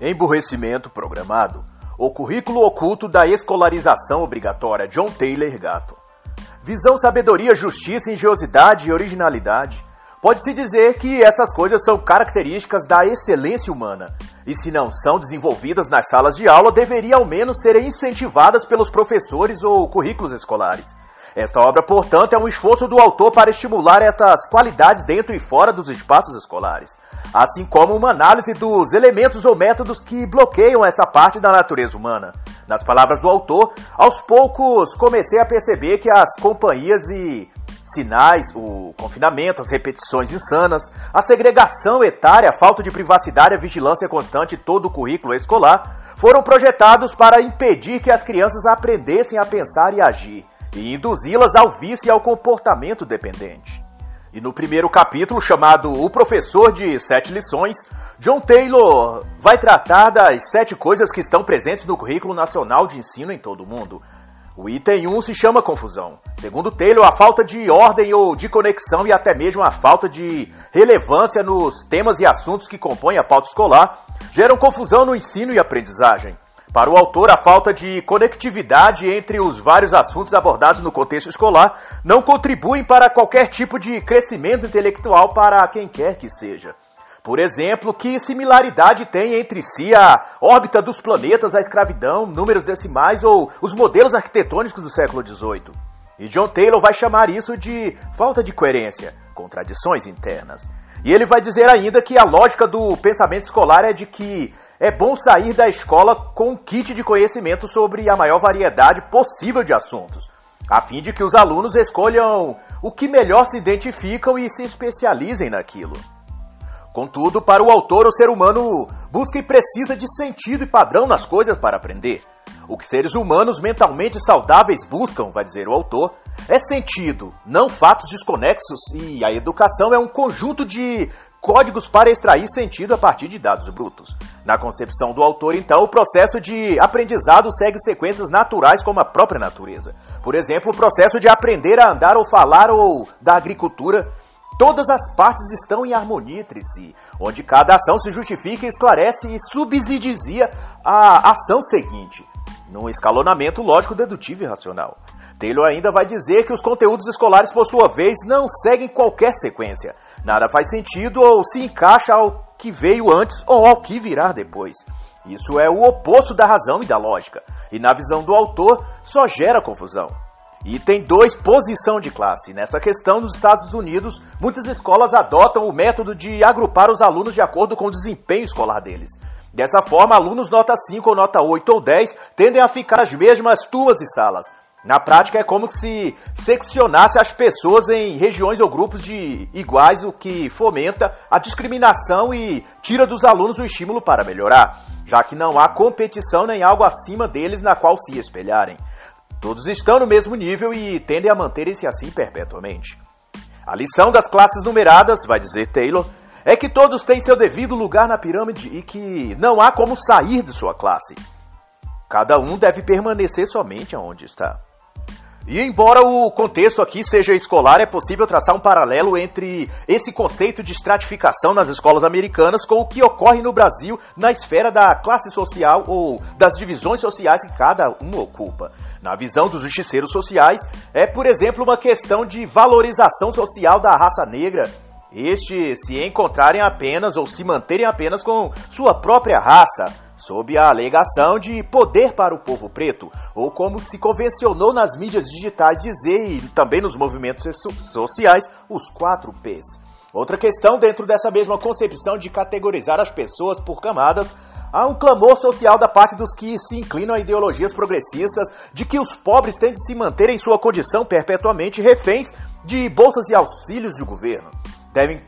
Emburrecimento programado. O currículo oculto da escolarização obrigatória John Taylor Gatto. Visão, sabedoria, justiça, engenhosidade e originalidade. Pode-se dizer que essas coisas são características da excelência humana, e se não são desenvolvidas nas salas de aula, deveriam ao menos serem incentivadas pelos professores ou currículos escolares. Esta obra, portanto, é um esforço do autor para estimular estas qualidades dentro e fora dos espaços escolares, assim como uma análise dos elementos ou métodos que bloqueiam essa parte da natureza humana. Nas palavras do autor, aos poucos comecei a perceber que as companhias e sinais, o confinamento, as repetições insanas, a segregação etária, a falta de privacidade, a vigilância constante e todo o currículo escolar foram projetados para impedir que as crianças aprendessem a pensar e agir e induzi-las ao vício e ao comportamento dependente. E no primeiro capítulo, chamado O Professor de Sete Lições, John Taylor vai tratar das sete coisas que estão presentes no currículo nacional de ensino em todo o mundo. O item 1 se chama confusão. Segundo Taylor, a falta de ordem ou de conexão e até mesmo a falta de relevância nos temas e assuntos que compõem a pauta escolar geram confusão no ensino e aprendizagem. Para o autor, a falta de conectividade entre os vários assuntos abordados no contexto escolar não contribuem para qualquer tipo de crescimento intelectual para quem quer que seja. Por exemplo, que similaridade tem entre si a órbita dos planetas, a escravidão, números decimais ou os modelos arquitetônicos do século XVIII? E John Taylor vai chamar isso de falta de coerência, contradições internas. E ele vai dizer ainda que a lógica do pensamento escolar é de que é bom sair da escola com um kit de conhecimento sobre a maior variedade possível de assuntos, a fim de que os alunos escolham o que melhor se identificam e se especializem naquilo. Contudo, para o autor, o ser humano busca e precisa de sentido e padrão nas coisas para aprender. O que seres humanos mentalmente saudáveis buscam, vai dizer o autor, é sentido, não fatos desconexos, e a educação é um conjunto de códigos para extrair sentido a partir de dados brutos. Na concepção do autor, então, o processo de aprendizado segue sequências naturais como a própria natureza. Por exemplo, o processo de aprender a andar ou falar ou da agricultura. Todas as partes estão em harmonia entre si, onde cada ação se justifica, esclarece e subsidia a ação seguinte, num escalonamento lógico, dedutivo e racional. Taylor ainda vai dizer que os conteúdos escolares, por sua vez, não seguem qualquer sequência. Nada faz sentido ou se encaixa ao que veio antes ou ao que virá depois. Isso é o oposto da razão e da lógica, e na visão do autor só gera confusão. Item 2, posição de classe. Nessa questão, nos Estados Unidos, muitas escolas adotam o método de agrupar os alunos de acordo com o desempenho escolar deles. Dessa forma, alunos nota 5 ou nota 8 ou 10 tendem a ficar as mesmas turmas e salas, na prática, é como se seccionasse as pessoas em regiões ou grupos de iguais, o que fomenta a discriminação e tira dos alunos o estímulo para melhorar, já que não há competição nem algo acima deles na qual se espelharem. Todos estão no mesmo nível e tendem a manterem-se assim perpetuamente. A lição das classes numeradas, vai dizer Taylor, é que todos têm seu devido lugar na pirâmide e que não há como sair de sua classe. Cada um deve permanecer somente onde está. E embora o contexto aqui seja escolar, é possível traçar um paralelo entre esse conceito de estratificação nas escolas americanas com o que ocorre no Brasil na esfera da classe social ou das divisões sociais que cada um ocupa. Na visão dos justiceiros sociais, é, por exemplo, uma questão de valorização social da raça negra estes se encontrarem apenas ou se manterem apenas com sua própria raça, sob a alegação de poder para o povo preto, ou como se convencionou nas mídias digitais dizer e também nos movimentos sociais, os quatro P's. Outra questão dentro dessa mesma concepção de categorizar as pessoas por camadas Há um clamor social da parte dos que se inclinam a ideologias progressistas de que os pobres têm de se manter em sua condição perpetuamente reféns de bolsas e auxílios do governo devem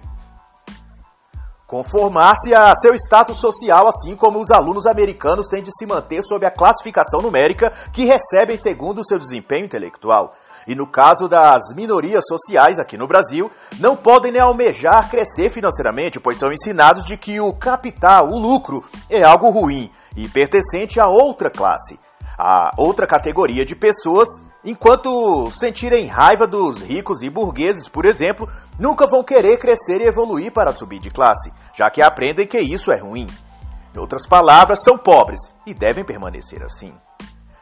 conformar-se a seu status social, assim como os alunos americanos têm de se manter sob a classificação numérica que recebem segundo o seu desempenho intelectual. E no caso das minorias sociais aqui no Brasil, não podem nem almejar crescer financeiramente, pois são ensinados de que o capital, o lucro, é algo ruim e pertencente a outra classe, a outra categoria de pessoas Enquanto sentirem raiva dos ricos e burgueses, por exemplo, nunca vão querer crescer e evoluir para subir de classe, já que aprendem que isso é ruim. Em outras palavras, são pobres e devem permanecer assim.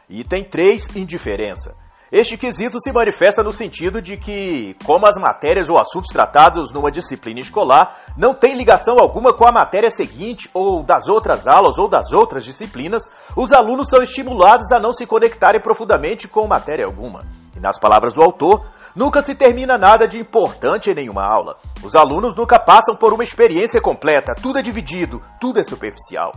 Item 3. Indiferença. Este quesito se manifesta no sentido de que, como as matérias ou assuntos tratados numa disciplina escolar não têm ligação alguma com a matéria seguinte ou das outras aulas ou das outras disciplinas, os alunos são estimulados a não se conectarem profundamente com matéria alguma. E nas palavras do autor, nunca se termina nada de importante em nenhuma aula. Os alunos nunca passam por uma experiência completa, tudo é dividido, tudo é superficial.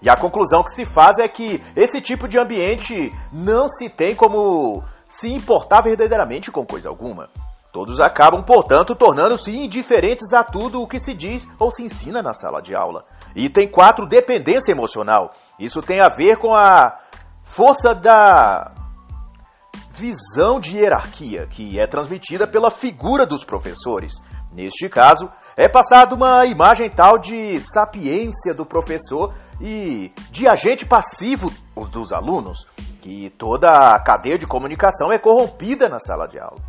E a conclusão que se faz é que esse tipo de ambiente não se tem como se importar verdadeiramente com coisa alguma. Todos acabam, portanto, tornando-se indiferentes a tudo o que se diz ou se ensina na sala de aula. Item 4, dependência emocional. Isso tem a ver com a força da visão de hierarquia que é transmitida pela figura dos professores. Neste caso, é passada uma imagem tal de sapiência do professor e de agente passivo dos alunos, que toda a cadeia de comunicação é corrompida na sala de aula.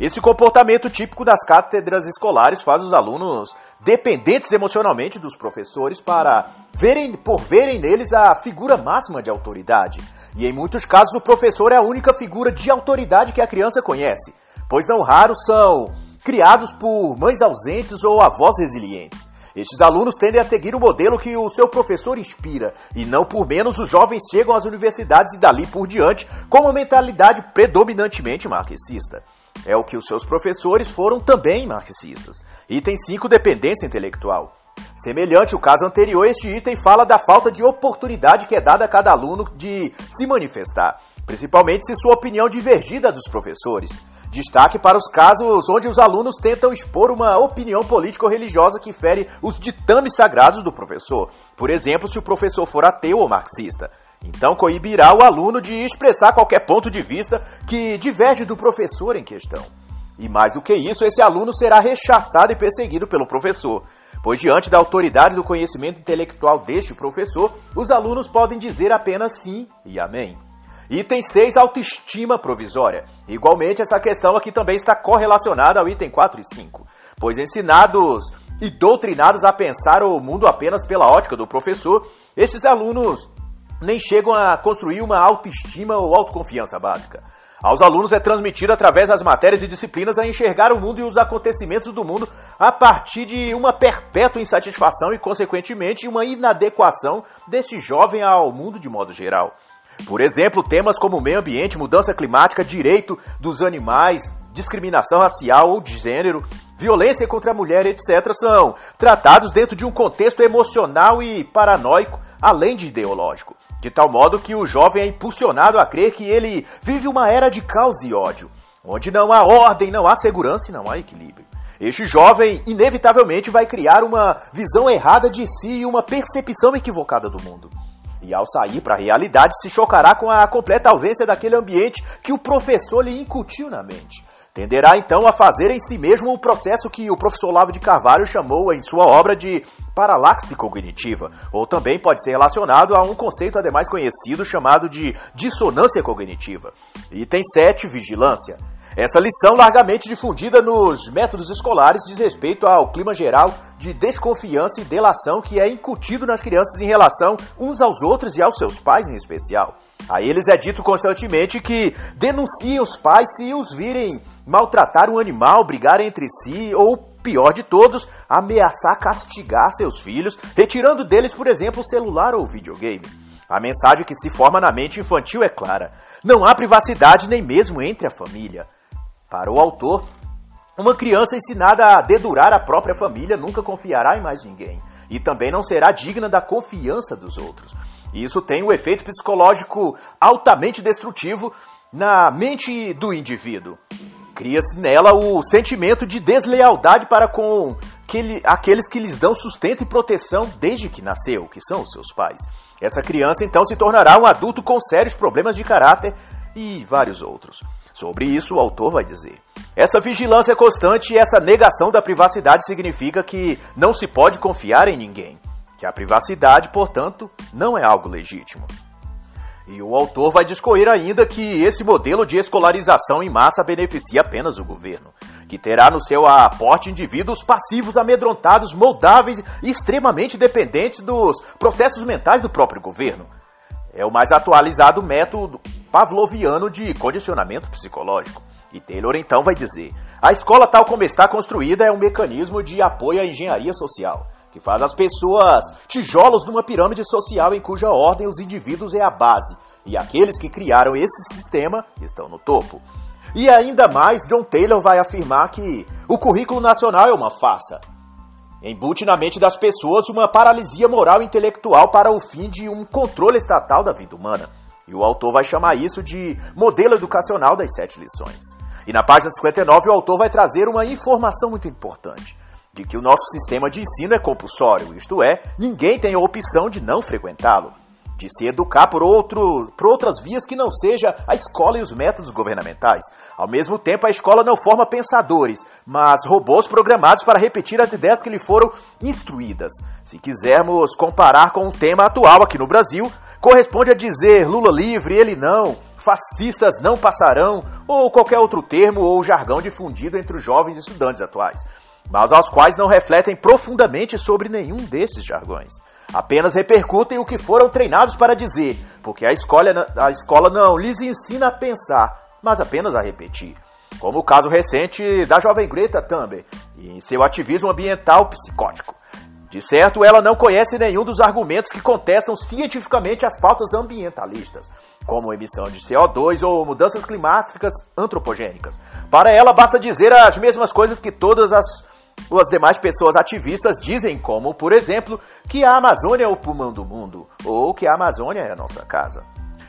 Esse comportamento típico das cátedras escolares faz os alunos dependentes emocionalmente dos professores para verem, por verem neles a figura máxima de autoridade. E em muitos casos o professor é a única figura de autoridade que a criança conhece, pois não raros são criados por mães ausentes ou avós resilientes. Estes alunos tendem a seguir o modelo que o seu professor inspira, e não por menos os jovens chegam às universidades e dali por diante com uma mentalidade predominantemente marxista. É o que os seus professores foram também marxistas. Item 5, dependência intelectual. Semelhante ao caso anterior, este item fala da falta de oportunidade que é dada a cada aluno de se manifestar, principalmente se sua opinião divergir da dos professores. Destaque para os casos onde os alunos tentam expor uma opinião política ou religiosa que fere os ditames sagrados do professor. Por exemplo, se o professor for ateu ou marxista. Então coibirá o aluno de expressar qualquer ponto de vista que diverge do professor em questão. E mais do que isso, esse aluno será rechaçado e perseguido pelo professor, pois diante da autoridade do conhecimento intelectual deste professor, os alunos podem dizer apenas sim e amém. Item 6, autoestima provisória. Igualmente, essa questão aqui também está correlacionada ao item 4 e 5, pois ensinados e doutrinados a pensar o mundo apenas pela ótica do professor, esses alunos nem chegam a construir uma autoestima ou autoconfiança básica. Aos alunos é transmitido através das matérias e disciplinas a enxergar o mundo e os acontecimentos do mundo a partir de uma perpétua insatisfação e, consequentemente, uma inadequação desse jovem ao mundo de modo geral. Por exemplo, temas como meio ambiente, mudança climática, direito dos animais, discriminação racial ou de gênero, violência contra a mulher, etc., são tratados dentro de um contexto emocional e paranoico, além de ideológico, de tal modo que o jovem é impulsionado a crer que ele vive uma era de caos e ódio, onde não há ordem, não há segurança e não há equilíbrio. Este jovem, inevitavelmente, vai criar uma visão errada de si e uma percepção equivocada do mundo. E ao sair para a realidade, se chocará com a completa ausência daquele ambiente que o professor lhe incutiu na mente. Tenderá então a fazer em si mesmo o processo que o professor Lavo de Carvalho chamou em sua obra de paralaxe cognitiva, ou também pode ser relacionado a um conceito ademais conhecido chamado de dissonância cognitiva. Item 7, vigilância. Essa lição, largamente difundida nos métodos escolares, diz respeito ao clima geral de desconfiança e delação que é incutido nas crianças em relação uns aos outros e aos seus pais em especial. A eles é dito constantemente que denunciem os pais se os virem maltratar um animal, brigar entre si ou, pior de todos, ameaçar castigar seus filhos, retirando deles, por exemplo, o celular ou videogame. A mensagem que se forma na mente infantil é clara: não há privacidade nem mesmo entre a família. Para o autor, uma criança ensinada a dedurar a própria família nunca confiará em mais ninguém e também não será digna da confiança dos outros. Isso tem um efeito psicológico altamente destrutivo na mente do indivíduo. Cria-se nela o sentimento de deslealdade para com aqueles que lhes dão sustento e proteção desde que nasceu, que são os seus pais. Essa criança então se tornará um adulto com sérios problemas de caráter e vários outros. Sobre isso, o autor vai dizer: essa vigilância constante e essa negação da privacidade significa que não se pode confiar em ninguém, que a privacidade, portanto, não é algo legítimo. E o autor vai discorrer ainda que esse modelo de escolarização em massa beneficia apenas o governo, que terá no seu aporte indivíduos passivos amedrontados, moldáveis e extremamente dependentes dos processos mentais do próprio governo. É o mais atualizado método pavloviano de condicionamento psicológico. E Taylor então vai dizer: a escola, tal como está construída, é um mecanismo de apoio à engenharia social que faz as pessoas tijolos numa pirâmide social em cuja ordem os indivíduos é a base, e aqueles que criaram esse sistema estão no topo. E ainda mais, John Taylor vai afirmar que o currículo nacional é uma farsa. Embute na mente das pessoas uma paralisia moral e intelectual para o fim de um controle estatal da vida humana. E o autor vai chamar isso de modelo educacional das sete lições. E na página 59 o autor vai trazer uma informação muito importante de que o nosso sistema de ensino é compulsório, isto é, ninguém tem a opção de não frequentá-lo, de se educar por, outro, por outras vias que não seja a escola e os métodos governamentais. Ao mesmo tempo, a escola não forma pensadores, mas robôs programados para repetir as ideias que lhe foram instruídas. Se quisermos comparar com o tema atual aqui no Brasil, corresponde a dizer Lula livre, ele não, fascistas não passarão, ou qualquer outro termo ou jargão difundido entre os jovens estudantes atuais mas aos quais não refletem profundamente sobre nenhum desses jargões. Apenas repercutem o que foram treinados para dizer, porque a escola, a escola não lhes ensina a pensar, mas apenas a repetir. Como o caso recente da jovem Greta Thunberg em seu ativismo ambiental psicótico. De certo, ela não conhece nenhum dos argumentos que contestam cientificamente as pautas ambientalistas, como emissão de CO2 ou mudanças climáticas antropogênicas. Para ela, basta dizer as mesmas coisas que todas as as demais pessoas ativistas dizem, como, por exemplo, que a Amazônia é o pulmão do mundo, ou que a Amazônia é a nossa casa.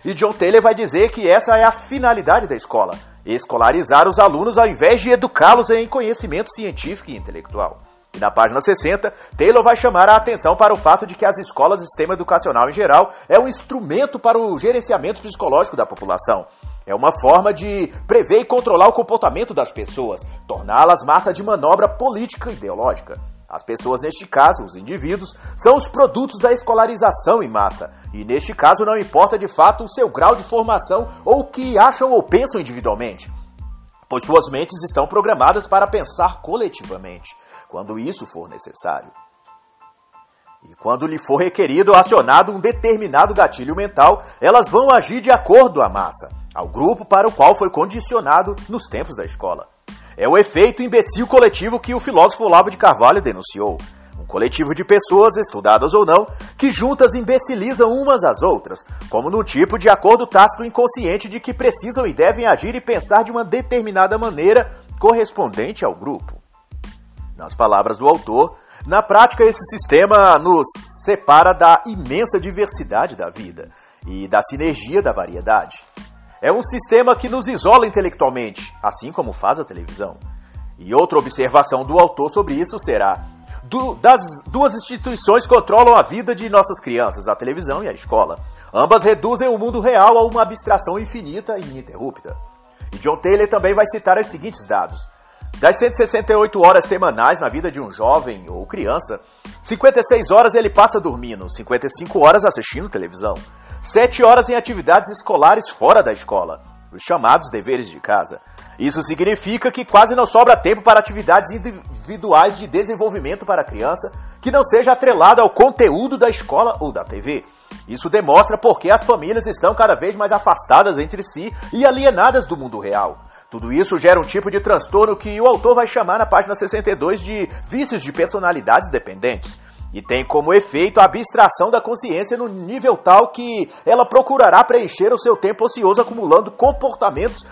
E John Taylor vai dizer que essa é a finalidade da escola: escolarizar os alunos ao invés de educá-los em conhecimento científico e intelectual. E na página 60, Taylor vai chamar a atenção para o fato de que as escolas e sistema educacional em geral é um instrumento para o gerenciamento psicológico da população. É uma forma de prever e controlar o comportamento das pessoas, torná-las massa de manobra política e ideológica. As pessoas, neste caso, os indivíduos, são os produtos da escolarização em massa. E neste caso não importa de fato o seu grau de formação ou o que acham ou pensam individualmente, pois suas mentes estão programadas para pensar coletivamente, quando isso for necessário. E quando lhe for requerido acionado um determinado gatilho mental, elas vão agir de acordo à massa ao grupo para o qual foi condicionado nos tempos da escola. É o efeito imbecil coletivo que o filósofo Olavo de Carvalho denunciou. Um coletivo de pessoas, estudadas ou não, que juntas imbecilizam umas às outras, como no tipo de acordo tácito inconsciente de que precisam e devem agir e pensar de uma determinada maneira correspondente ao grupo. Nas palavras do autor, na prática esse sistema nos separa da imensa diversidade da vida e da sinergia da variedade. É um sistema que nos isola intelectualmente, assim como faz a televisão. E outra observação do autor sobre isso será: do, das duas instituições controlam a vida de nossas crianças, a televisão e a escola. Ambas reduzem o mundo real a uma abstração infinita e ininterrupta. E John Taylor também vai citar os seguintes dados. Das 168 horas semanais na vida de um jovem ou criança, 56 horas ele passa dormindo, 55 horas assistindo televisão, sete horas em atividades escolares fora da escola, os chamados deveres de casa. Isso significa que quase não sobra tempo para atividades individuais de desenvolvimento para a criança que não seja atrelada ao conteúdo da escola ou da TV. Isso demonstra por que as famílias estão cada vez mais afastadas entre si e alienadas do mundo real. Tudo isso gera um tipo de transtorno que o autor vai chamar na página 62 de vícios de personalidades dependentes e tem como efeito a abstração da consciência no nível tal que ela procurará preencher o seu tempo ocioso acumulando comportamentos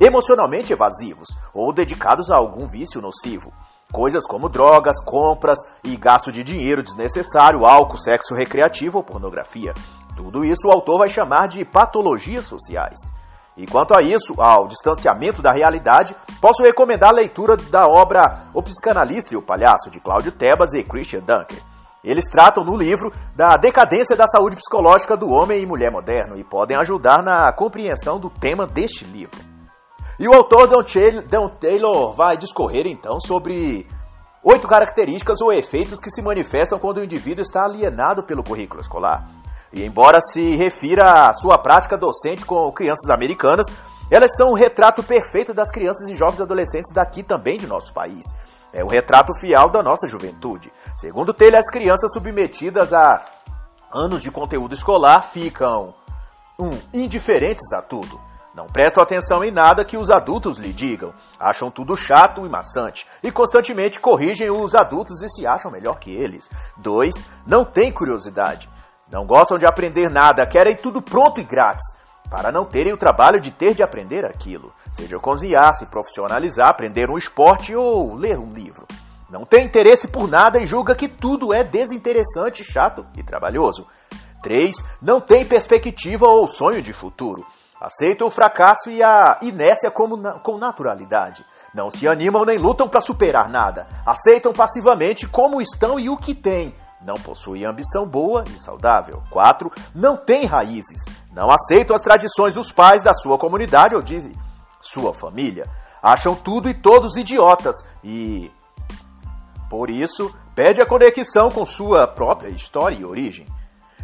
emocionalmente evasivos ou dedicados a algum vício nocivo. Coisas como drogas, compras e gasto de dinheiro desnecessário, álcool, sexo recreativo ou pornografia. Tudo isso o autor vai chamar de patologias sociais. E quanto a isso, ao distanciamento da realidade, posso recomendar a leitura da obra O Psicanalista e o Palhaço, de Cláudio Tebas e Christian Dunker. Eles tratam no livro da decadência da saúde psicológica do homem e mulher moderno e podem ajudar na compreensão do tema deste livro. E o autor Don Taylor vai discorrer então sobre oito características ou efeitos que se manifestam quando o indivíduo está alienado pelo currículo escolar. E embora se refira à sua prática docente com crianças americanas, elas são o retrato perfeito das crianças e jovens adolescentes daqui também de nosso país. É o retrato fiel da nossa juventude. Segundo Taylor, as crianças submetidas a anos de conteúdo escolar ficam um, indiferentes a tudo. Não prestam atenção em nada que os adultos lhe digam. Acham tudo chato e maçante. E constantemente corrigem os adultos e se acham melhor que eles. 2. Não têm curiosidade. Não gostam de aprender nada, querem tudo pronto e grátis para não terem o trabalho de ter de aprender aquilo, seja cozinhar, se profissionalizar, aprender um esporte ou ler um livro. Não tem interesse por nada e julga que tudo é desinteressante, chato e trabalhoso. 3. Não tem perspectiva ou sonho de futuro. Aceitam o fracasso e a inércia como na, com naturalidade. Não se animam nem lutam para superar nada. Aceitam passivamente como estão e o que têm, não possui ambição boa e saudável. 4. Não tem raízes. Não aceitam as tradições dos pais da sua comunidade ou de sua família. Acham tudo e todos idiotas e, por isso, pede a conexão com sua própria história e origem.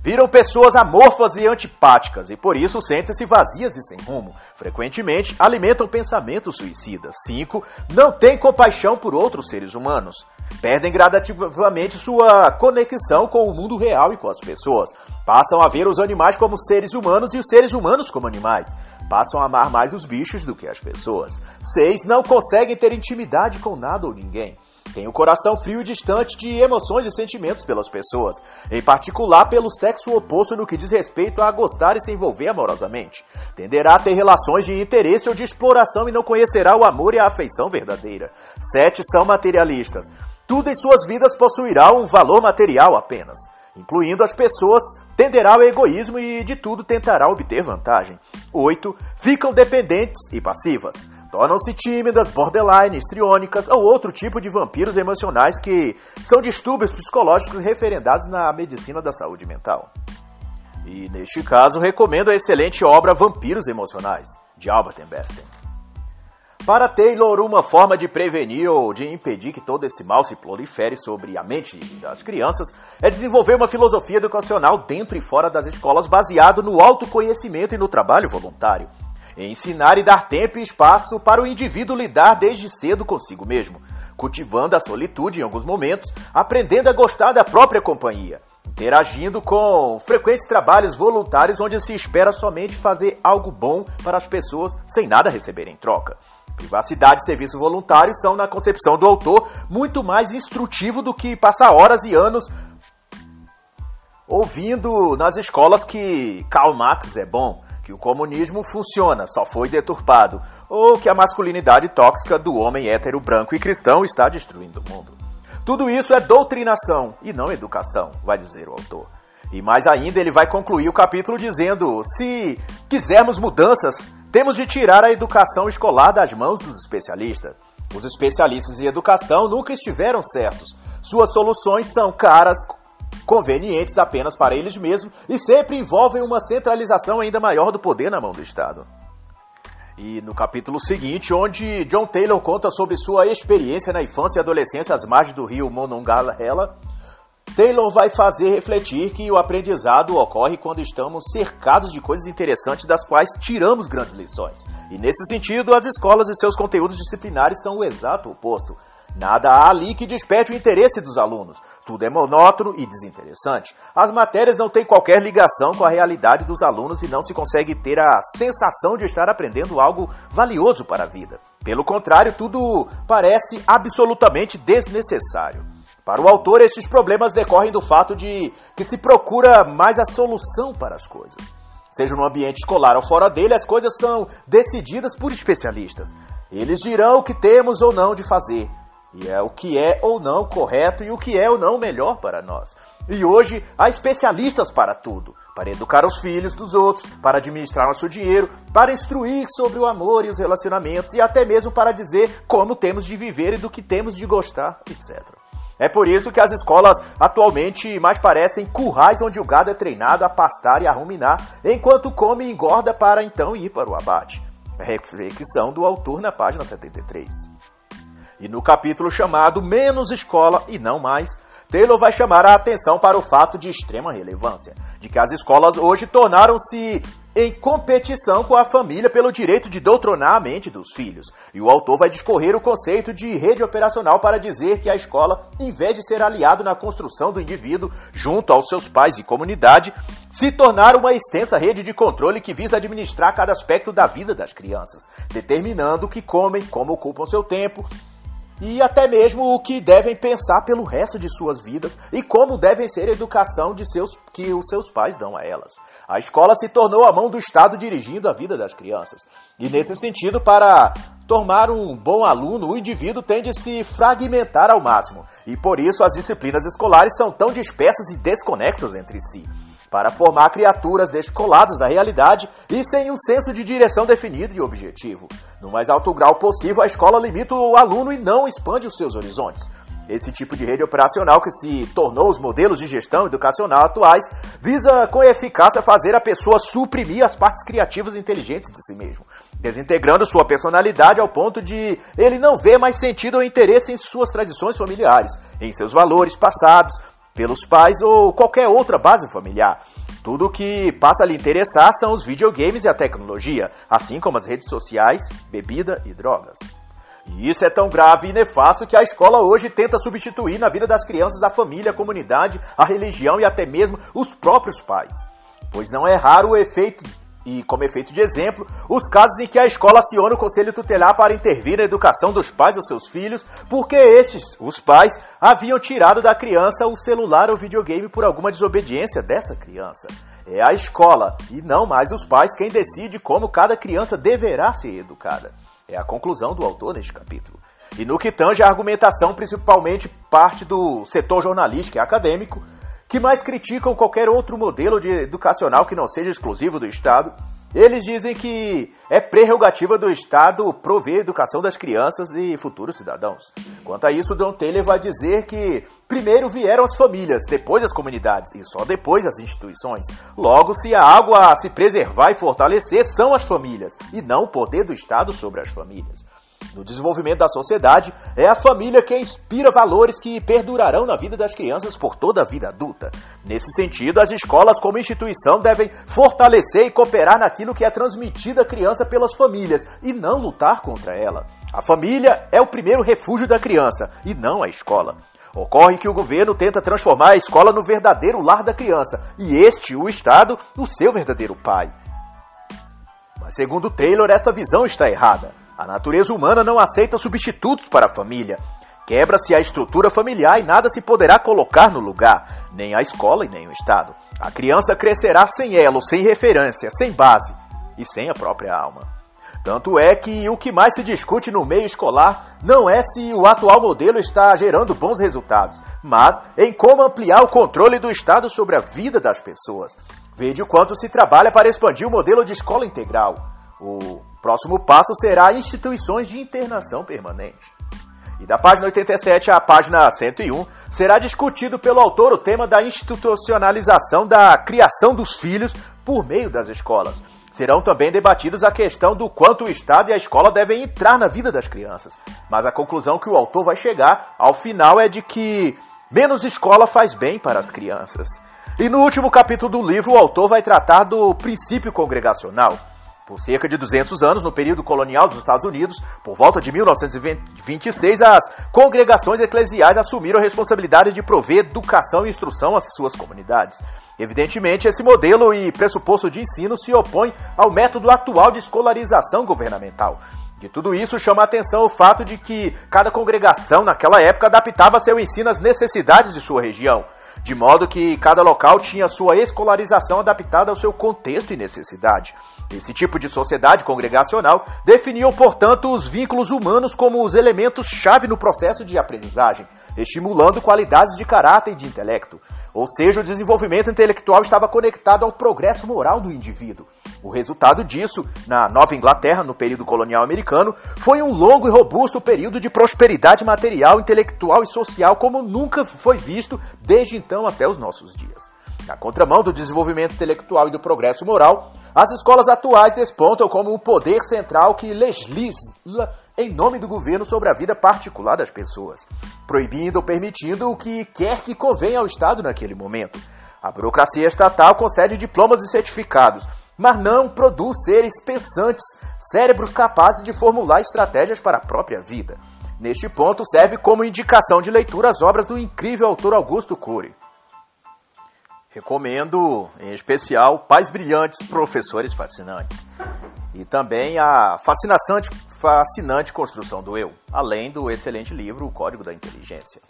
Viram pessoas amorfas e antipáticas e por isso sentem-se vazias e sem rumo. Frequentemente alimentam pensamentos suicidas. 5. Não têm compaixão por outros seres humanos. Perdem gradativamente sua conexão com o mundo real e com as pessoas. Passam a ver os animais como seres humanos e os seres humanos como animais. Passam a amar mais os bichos do que as pessoas. 6. Não conseguem ter intimidade com nada ou ninguém. Tem o coração frio e distante de emoções e sentimentos pelas pessoas, em particular pelo sexo oposto no que diz respeito a gostar e se envolver amorosamente. Tenderá a ter relações de interesse ou de exploração e não conhecerá o amor e a afeição verdadeira. Sete são materialistas. Tudo em suas vidas possuirá um valor material apenas, incluindo as pessoas, tenderá ao egoísmo e de tudo tentará obter vantagem. 8. Ficam dependentes e passivas. Tornam-se tímidas, borderline, histriônicas ou outro tipo de vampiros emocionais que são distúrbios psicológicos referendados na medicina da saúde mental. E neste caso, recomendo a excelente obra Vampiros Emocionais, de Albert Einstein. Para Taylor, uma forma de prevenir ou de impedir que todo esse mal se prolifere sobre a mente das crianças é desenvolver uma filosofia educacional dentro e fora das escolas baseado no autoconhecimento e no trabalho voluntário. Ensinar e dar tempo e espaço para o indivíduo lidar desde cedo consigo mesmo, cultivando a solitude em alguns momentos, aprendendo a gostar da própria companhia, interagindo com frequentes trabalhos voluntários onde se espera somente fazer algo bom para as pessoas sem nada receber em troca. Privacidade e serviço voluntário são, na concepção do autor, muito mais instrutivo do que passar horas e anos ouvindo nas escolas que Karl Marx é bom, que o comunismo funciona, só foi deturpado, ou que a masculinidade tóxica do homem hétero branco e cristão está destruindo o mundo. Tudo isso é doutrinação e não educação, vai dizer o autor. E mais ainda, ele vai concluir o capítulo dizendo: se quisermos mudanças, temos de tirar a educação escolar das mãos dos especialistas. Os especialistas em educação nunca estiveram certos. Suas soluções são caras, convenientes apenas para eles mesmos e sempre envolvem uma centralização ainda maior do poder na mão do Estado. E no capítulo seguinte, onde John Taylor conta sobre sua experiência na infância e adolescência às margens do rio Monongahela, Taylor vai fazer refletir que o aprendizado ocorre quando estamos cercados de coisas interessantes das quais tiramos grandes lições. E nesse sentido, as escolas e seus conteúdos disciplinares são o exato oposto. Nada há ali que desperte o interesse dos alunos. Tudo é monótono e desinteressante. As matérias não têm qualquer ligação com a realidade dos alunos e não se consegue ter a sensação de estar aprendendo algo valioso para a vida. Pelo contrário, tudo parece absolutamente desnecessário. Para o autor, estes problemas decorrem do fato de que se procura mais a solução para as coisas. Seja no ambiente escolar ou fora dele, as coisas são decididas por especialistas. Eles dirão o que temos ou não de fazer, e é o que é ou não correto e o que é ou não melhor para nós. E hoje há especialistas para tudo: para educar os filhos dos outros, para administrar nosso dinheiro, para instruir sobre o amor e os relacionamentos e até mesmo para dizer como temos de viver e do que temos de gostar, etc. É por isso que as escolas atualmente mais parecem currais onde o gado é treinado a pastar e a ruminar, enquanto come e engorda para então ir para o abate. Reflexão do autor na página 73. E no capítulo chamado Menos Escola e Não Mais, Taylor vai chamar a atenção para o fato de extrema relevância, de que as escolas hoje tornaram-se em competição com a família pelo direito de doutronar a mente dos filhos. E o autor vai discorrer o conceito de rede operacional para dizer que a escola, em vez de ser aliado na construção do indivíduo junto aos seus pais e comunidade, se tornar uma extensa rede de controle que visa administrar cada aspecto da vida das crianças, determinando o que comem, como ocupam seu tempo, e até mesmo o que devem pensar pelo resto de suas vidas e como devem ser a educação de seus, que os seus pais dão a elas. A escola se tornou a mão do Estado dirigindo a vida das crianças. E nesse sentido, para tornar um bom aluno, o indivíduo tem de se fragmentar ao máximo. E por isso as disciplinas escolares são tão dispersas e desconexas entre si para formar criaturas descoladas da realidade e sem um senso de direção definido e objetivo. No mais alto grau possível, a escola limita o aluno e não expande os seus horizontes. Esse tipo de rede operacional que se tornou os modelos de gestão educacional atuais visa com eficácia fazer a pessoa suprimir as partes criativas e inteligentes de si mesmo, desintegrando sua personalidade ao ponto de ele não ver mais sentido ou interesse em suas tradições familiares, em seus valores passados, pelos pais ou qualquer outra base familiar. Tudo o que passa a lhe interessar são os videogames e a tecnologia, assim como as redes sociais, bebida e drogas. E isso é tão grave e nefasto que a escola hoje tenta substituir na vida das crianças a família, a comunidade, a religião e até mesmo os próprios pais. Pois não é raro o efeito e, como efeito de exemplo, os casos em que a escola aciona o conselho tutelar para intervir na educação dos pais aos seus filhos, porque estes, os pais, haviam tirado da criança o celular ou videogame por alguma desobediência dessa criança. É a escola, e não mais os pais, quem decide como cada criança deverá ser educada. É a conclusão do autor neste capítulo. E no que tange a argumentação, principalmente parte do setor jornalístico e acadêmico, que mais criticam qualquer outro modelo de educacional que não seja exclusivo do Estado. Eles dizem que é prerrogativa do Estado prover a educação das crianças e futuros cidadãos. Quanto a isso, Don Taylor vai dizer que primeiro vieram as famílias, depois as comunidades e só depois as instituições. Logo, se há algo a se preservar e fortalecer, são as famílias e não o poder do Estado sobre as famílias. No desenvolvimento da sociedade, é a família que inspira valores que perdurarão na vida das crianças por toda a vida adulta. Nesse sentido, as escolas, como instituição, devem fortalecer e cooperar naquilo que é transmitido à criança pelas famílias e não lutar contra ela. A família é o primeiro refúgio da criança e não a escola. Ocorre que o governo tenta transformar a escola no verdadeiro lar da criança e este, o Estado, o seu verdadeiro pai. Mas, segundo Taylor, esta visão está errada. A natureza humana não aceita substitutos para a família. Quebra-se a estrutura familiar e nada se poderá colocar no lugar, nem a escola e nem o Estado. A criança crescerá sem elo, sem referência, sem base e sem a própria alma. Tanto é que o que mais se discute no meio escolar não é se o atual modelo está gerando bons resultados, mas em como ampliar o controle do Estado sobre a vida das pessoas. Veja o quanto se trabalha para expandir o modelo de escola integral. O próximo passo será instituições de internação permanente. E da página 87 à página 101 será discutido pelo autor o tema da institucionalização da criação dos filhos por meio das escolas. Serão também debatidos a questão do quanto o Estado e a escola devem entrar na vida das crianças. Mas a conclusão que o autor vai chegar ao final é de que menos escola faz bem para as crianças. E no último capítulo do livro, o autor vai tratar do princípio congregacional. Por cerca de 200 anos, no período colonial dos Estados Unidos, por volta de 1926, as congregações eclesiais assumiram a responsabilidade de prover educação e instrução às suas comunidades. Evidentemente, esse modelo e pressuposto de ensino se opõe ao método atual de escolarização governamental. De tudo isso chama a atenção o fato de que cada congregação naquela época adaptava seu ensino às necessidades de sua região de modo que cada local tinha sua escolarização adaptada ao seu contexto e necessidade. Esse tipo de sociedade congregacional definiam, portanto, os vínculos humanos como os elementos-chave no processo de aprendizagem, estimulando qualidades de caráter e de intelecto. Ou seja, o desenvolvimento intelectual estava conectado ao progresso moral do indivíduo. O resultado disso, na Nova Inglaterra, no período colonial americano, foi um longo e robusto período de prosperidade material, intelectual e social como nunca foi visto desde então até os nossos dias. Na contramão do desenvolvimento intelectual e do progresso moral, as escolas atuais despontam como um poder central que legisla em nome do governo sobre a vida particular das pessoas, proibindo ou permitindo o que quer que convenha ao Estado naquele momento. A burocracia estatal concede diplomas e certificados, mas não produz seres pensantes, cérebros capazes de formular estratégias para a própria vida. Neste ponto, serve como indicação de leitura as obras do incrível autor Augusto Cury. Recomendo, em especial, Pais Brilhantes, Professores Fascinantes. E também a fascinante, fascinante Construção do Eu, além do excelente livro O Código da Inteligência.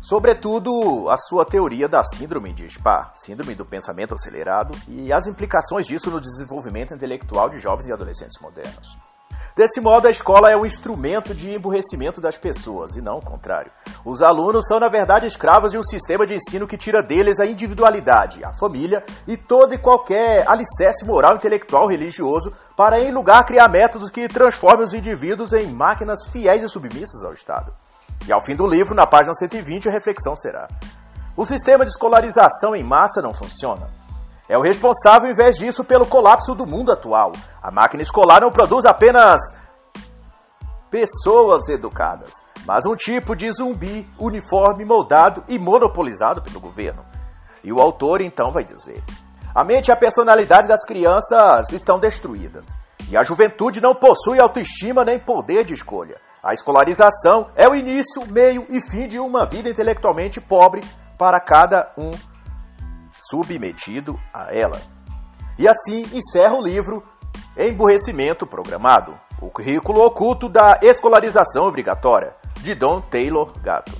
Sobretudo, a sua teoria da Síndrome de Spa, Síndrome do Pensamento Acelerado, e as implicações disso no desenvolvimento intelectual de jovens e adolescentes modernos. Desse modo, a escola é um instrumento de emburrecimento das pessoas, e não o contrário. Os alunos são, na verdade, escravos de um sistema de ensino que tira deles a individualidade, a família e todo e qualquer alicerce moral, intelectual, religioso, para, em lugar, criar métodos que transformem os indivíduos em máquinas fiéis e submissas ao Estado. E ao fim do livro, na página 120, a reflexão será: o sistema de escolarização em massa não funciona é o responsável, em vez disso, pelo colapso do mundo atual. A máquina escolar não produz apenas pessoas educadas, mas um tipo de zumbi uniforme, moldado e monopolizado pelo governo. E o autor então vai dizer: a mente e a personalidade das crianças estão destruídas. E a juventude não possui autoestima nem poder de escolha. A escolarização é o início, meio e fim de uma vida intelectualmente pobre para cada um submetido a ela. E assim encerra o livro Emburrecimento Programado O Currículo Oculto da Escolarização Obrigatória, de Don Taylor Gatto.